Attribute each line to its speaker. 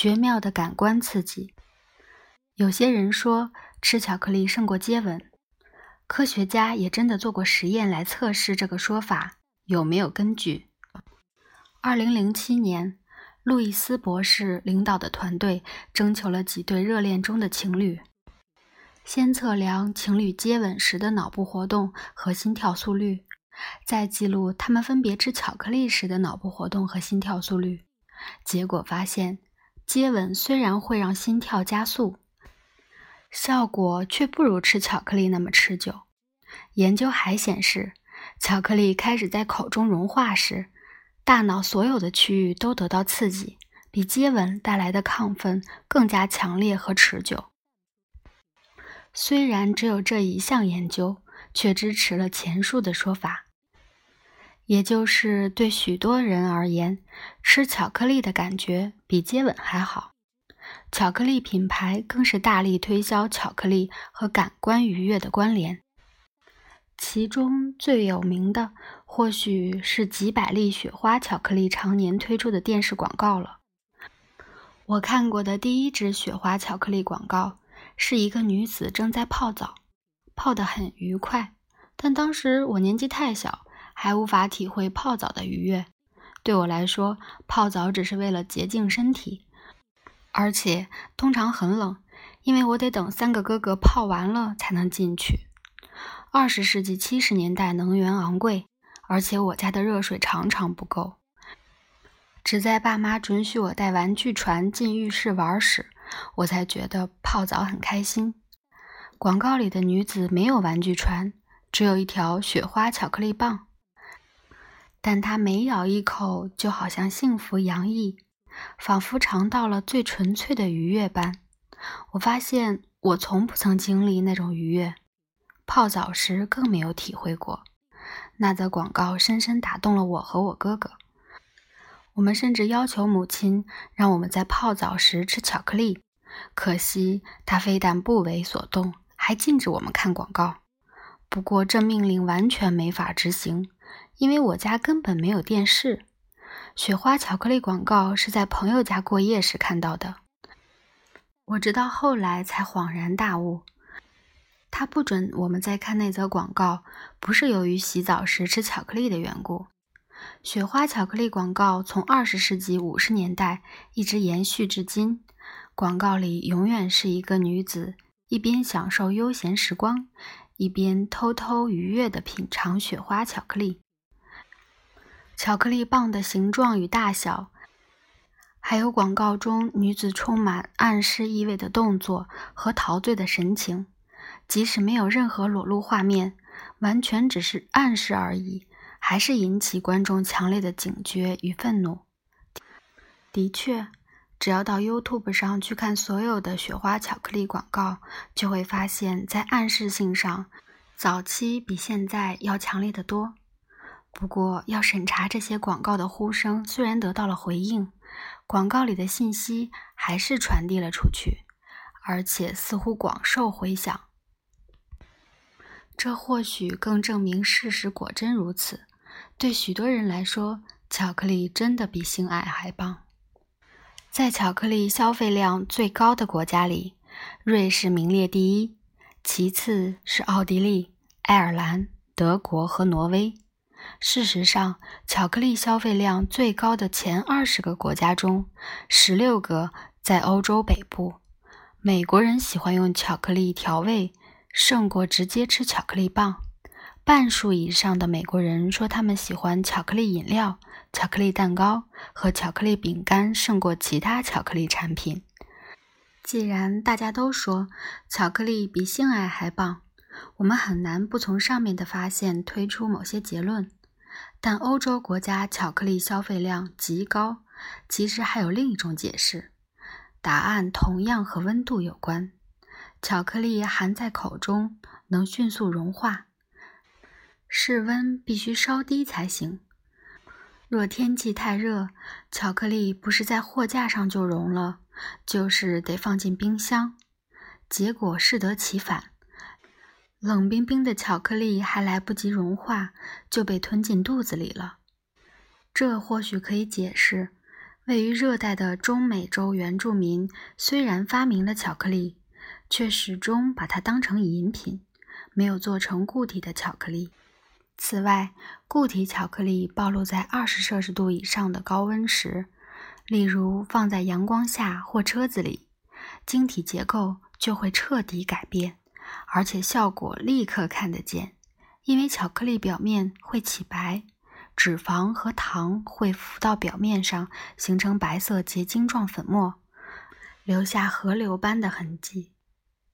Speaker 1: 绝妙的感官刺激。有些人说吃巧克力胜过接吻，科学家也真的做过实验来测试这个说法有没有根据。二零零七年，路易斯博士领导的团队征求了几对热恋中的情侣，先测量情侣接吻时的脑部活动和心跳速率。再记录他们分别吃巧克力时的脑部活动和心跳速率，结果发现，接吻虽然会让心跳加速，效果却不如吃巧克力那么持久。研究还显示，巧克力开始在口中融化时，大脑所有的区域都得到刺激，比接吻带来的亢奋更加强烈和持久。虽然只有这一项研究，却支持了前述的说法。也就是对许多人而言，吃巧克力的感觉比接吻还好。巧克力品牌更是大力推销巧克力和感官愉悦的关联。其中最有名的，或许是几百粒雪花巧克力常年推出的电视广告了。我看过的第一支雪花巧克力广告，是一个女子正在泡澡，泡得很愉快，但当时我年纪太小。还无法体会泡澡的愉悦。对我来说，泡澡只是为了洁净身体，而且通常很冷，因为我得等三个哥哥泡完了才能进去。二十世纪七十年代，能源昂贵，而且我家的热水常常不够。只在爸妈准许我带玩具船进浴室玩时，我才觉得泡澡很开心。广告里的女子没有玩具船，只有一条雪花巧克力棒。但他每咬一口，就好像幸福洋溢，仿佛尝到了最纯粹的愉悦般。我发现我从不曾经历那种愉悦，泡澡时更没有体会过。那则广告深深打动了我和我哥哥。我们甚至要求母亲让我们在泡澡时吃巧克力，可惜她非但不为所动，还禁止我们看广告。不过这命令完全没法执行。因为我家根本没有电视，雪花巧克力广告是在朋友家过夜时看到的。我直到后来才恍然大悟，他不准我们再看那则广告，不是由于洗澡时吃巧克力的缘故。雪花巧克力广告从二十世纪五十年代一直延续至今，广告里永远是一个女子一边享受悠闲时光，一边偷偷愉悦地品尝雪花巧克力。巧克力棒的形状与大小，还有广告中女子充满暗示意味的动作和陶醉的神情，即使没有任何裸露画面，完全只是暗示而已，还是引起观众强烈的警觉与愤怒。的确，只要到 YouTube 上去看所有的雪花巧克力广告，就会发现，在暗示性上，早期比现在要强烈的多。不过，要审查这些广告的呼声虽然得到了回应，广告里的信息还是传递了出去，而且似乎广受回响。这或许更证明事实果真如此。对许多人来说，巧克力真的比性爱还棒。在巧克力消费量最高的国家里，瑞士名列第一，其次是奥地利、爱尔兰、德国和挪威。事实上，巧克力消费量最高的前二十个国家中，十六个在欧洲北部。美国人喜欢用巧克力调味，胜过直接吃巧克力棒。半数以上的美国人说，他们喜欢巧克力饮料、巧克力蛋糕和巧克力饼干胜过其他巧克力产品。既然大家都说巧克力比性爱还棒，我们很难不从上面的发现推出某些结论，但欧洲国家巧克力消费量极高，其实还有另一种解释。答案同样和温度有关。巧克力含在口中能迅速融化，室温必须稍低才行。若天气太热，巧克力不是在货架上就融了，就是得放进冰箱，结果适得其反。冷冰冰的巧克力还来不及融化，就被吞进肚子里了。这或许可以解释位于热带的中美洲原住民虽然发明了巧克力，却始终把它当成饮品，没有做成固体的巧克力。此外，固体巧克力暴露在二十摄氏度以上的高温时，例如放在阳光下或车子里，晶体结构就会彻底改变，而且效果立刻看得见，因为巧克力表面会起白。脂肪和糖会浮到表面上，形成白色结晶状粉末，留下河流般的痕迹。